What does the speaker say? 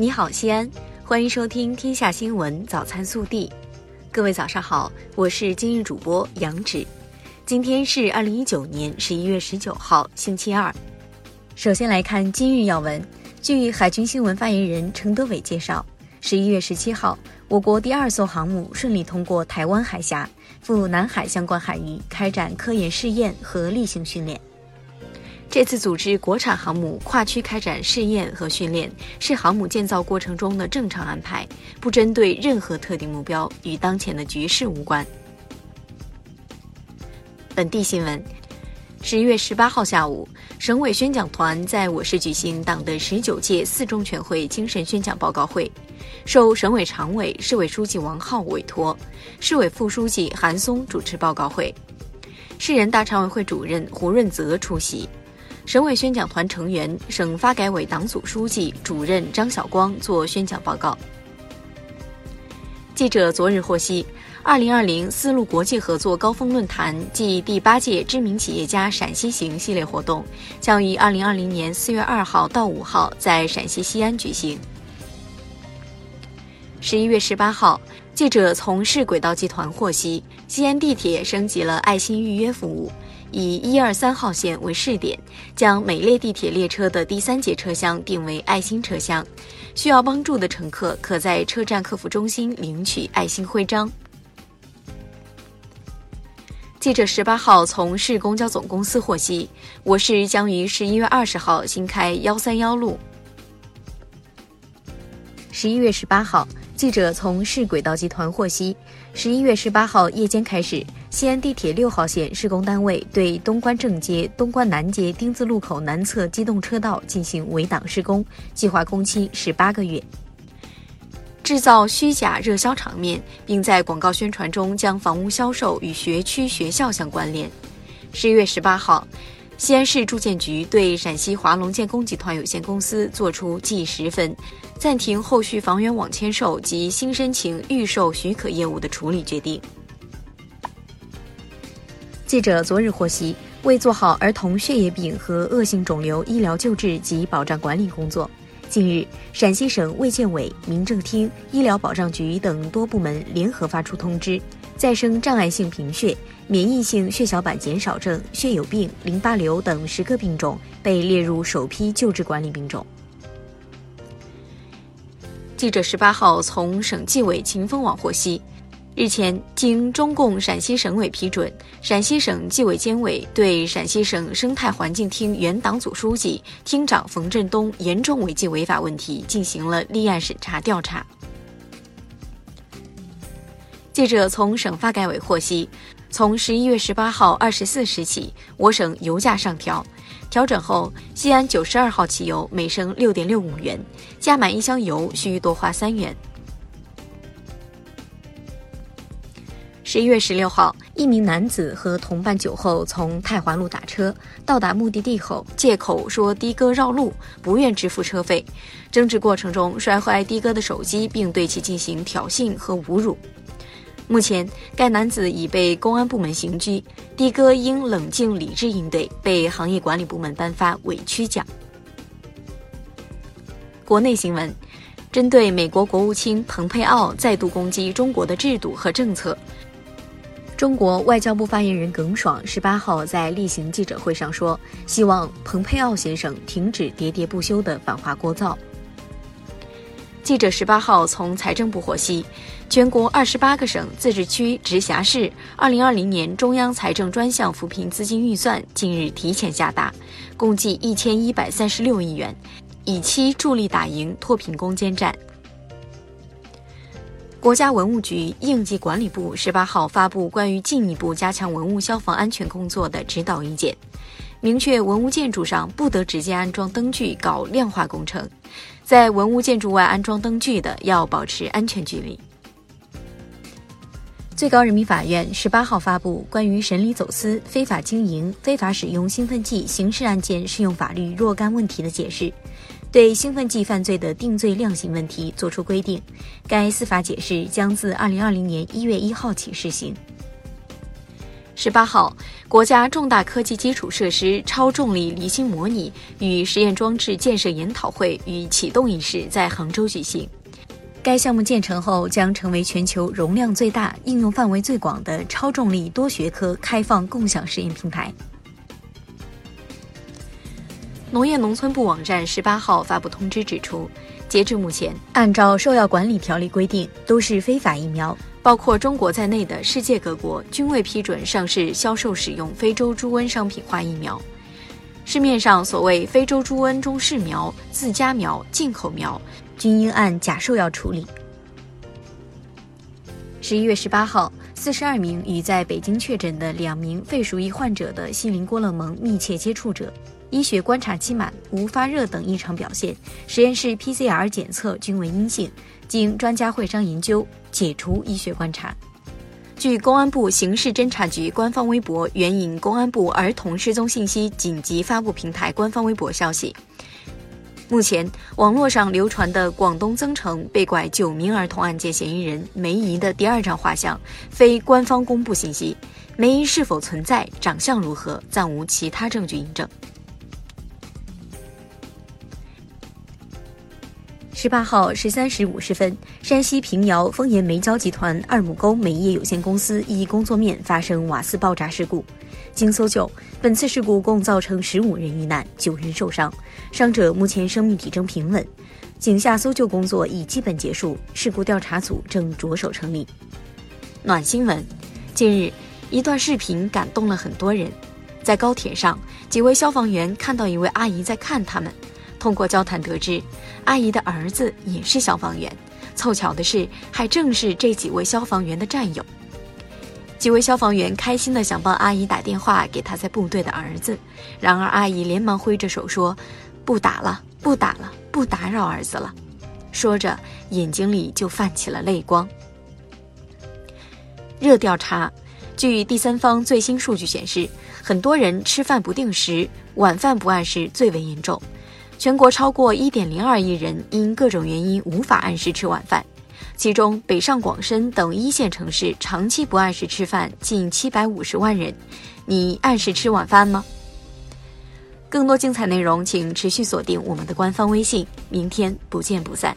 你好，西安，欢迎收听《天下新闻早餐速递》。各位早上好，我是今日主播杨芷。今天是二零一九年十一月十九号，星期二。首先来看今日要闻。据海军新闻发言人程德伟介绍，十一月十七号，我国第二艘航母顺利通过台湾海峡，赴南海相关海域开展科研试验和例行训练。这次组织国产航母跨区开展试验和训练，是航母建造过程中的正常安排，不针对任何特定目标，与当前的局势无关。本地新闻：十一月十八号下午，省委宣讲团在我市举行党的十九届四中全会精神宣讲报告会，受省委常委、市委书记王浩委托，市委副书记韩松主持报告会，市人大常委会主任胡润泽出席。省委宣讲团成员、省发改委党组书记、主任张晓光作宣讲报告。记者昨日获悉，二零二零丝路国际合作高峰论坛暨第八届知名企业家陕西行系列活动将于二零二零年四月二号到五号在陕西西安举行。十一月十八号，记者从市轨道集团获悉，西安地铁升级了爱心预约服务。以一二三号线为试点，将每列地铁列车的第三节车厢定为爱心车厢，需要帮助的乘客可在车站客服中心领取爱心徽章。记者十八号从市公交总公司获悉，我市将于十一月二十号新开幺三幺路。十一月十八号，记者从市轨道集团获悉，十一月十八号夜间开始。西安地铁六号线施工单位对东关正街、东关南街丁字路口南侧机动车道进行围挡施工，计划工期十八个月。制造虚假热销场面，并在广告宣传中将房屋销售与学区学校相关联。十一月十八号，西安市住建局对陕西华龙建工集团有限公司作出记十分，暂停后续房源网签售及新申请预售许可业务的处理决定。记者昨日获悉，为做好儿童血液病和恶性肿瘤医疗救治及保障管理工作，近日，陕西省卫健委、民政厅、医疗保障局等多部门联合发出通知，再生障碍性贫血、免疫性血小板减少症、血友病、淋巴瘤等十个病种被列入首批救治管理病种。记者十八号从省纪委秦风网获悉。日前，经中共陕西省委批准，陕西省纪委监委对陕西省生态环境厅原党组书记、厅长冯振东严重违纪违法问题进行了立案审查调查。记者从省发改委获悉，从十一月十八号二十四时起，我省油价上调，调整后，西安九十二号汽油每升六点六五元，加满一箱油需多花三元。十一月十六号，一名男子和同伴酒后从太华路打车，到达目的地后，借口说的哥绕路，不愿支付车费。争执过程中，摔坏的哥的手机，并对其进行挑衅和侮辱。目前，该男子已被公安部门刑拘，的哥应冷静理智应对，被行业管理部门颁发委屈奖。国内新闻，针对美国国务卿蓬佩奥再度攻击中国的制度和政策。中国外交部发言人耿爽十八号在例行记者会上说：“希望蓬佩奥先生停止喋喋不休的反华聒噪。”记者十八号从财政部获悉，全国二十八个省、自治区、直辖市二零二零年中央财政专项扶贫资金预算近日提前下达，共计一千一百三十六亿元，以期助力打赢脱贫攻坚战。国家文物局应急管理部十八号发布关于进一步加强文物消防安全工作的指导意见，明确文物建筑上不得直接安装灯具搞亮化工程，在文物建筑外安装灯具的要保持安全距离。最高人民法院十八号发布关于审理走私、非法经营、非法使用兴奋剂刑事案件适用法律若干问题的解释。对兴奋剂犯罪的定罪量刑问题作出规定，该司法解释将自二零二零年一月一号起施行。十八号，国家重大科技基础设施超重力离心模拟与实验装置建设研讨会与启动仪式在杭州举行。该项目建成后，将成为全球容量最大、应用范围最广的超重力多学科开放共享实验平台。农业农村部网站十八号发布通知指出，截至目前，按照兽药管理条例规定，都是非法疫苗，包括中国在内的世界各国均未批准上市销售使用非洲猪瘟商品化疫苗。市面上所谓非洲猪瘟中试苗、自家苗、进口苗，均应按假兽药处理。十一月十八号，四十二名与在北京确诊的两名肺鼠疫患者的锡林郭勒盟密切接触者。医学观察期满，无发热等异常表现，实验室 PCR 检测均为阴性，经专家会商研究，解除医学观察。据公安部刑事侦查局官方微博援引公安部儿童失踪信息紧急发布平台官方微博消息，目前网络上流传的广东增城被拐九名儿童案件嫌疑人梅姨的第二张画像，非官方公布信息，梅姨是否存在，长相如何，暂无其他证据印证。十八号十三时五十分，山西平遥丰岩煤焦集团二亩沟煤业有限公司一工作面发生瓦斯爆炸事故。经搜救，本次事故共造成十五人遇难，九人受伤，伤者目前生命体征平稳。井下搜救工作已基本结束，事故调查组正着手成立。暖新闻：近日，一段视频感动了很多人。在高铁上，几位消防员看到一位阿姨在看他们。通过交谈得知，阿姨的儿子也是消防员。凑巧的是，还正是这几位消防员的战友。几位消防员开心的想帮阿姨打电话给他在部队的儿子，然而阿姨连忙挥着手说：“不打了，不打了，不打扰儿子了。”说着，眼睛里就泛起了泪光。热调查，据第三方最新数据显示，很多人吃饭不定时，晚饭不按时最为严重。全国超过一点零二亿人因各种原因无法按时吃晚饭，其中北上广深等一线城市长期不按时吃饭近七百五十万人。你按时吃晚饭吗？更多精彩内容，请持续锁定我们的官方微信。明天不见不散。